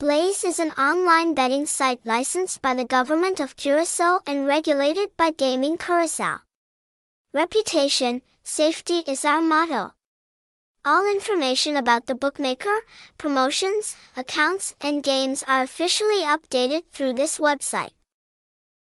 Blaze is an online betting site licensed by the government of Curacao and regulated by Gaming Curacao. Reputation, safety is our motto. All information about the bookmaker, promotions, accounts, and games are officially updated through this website.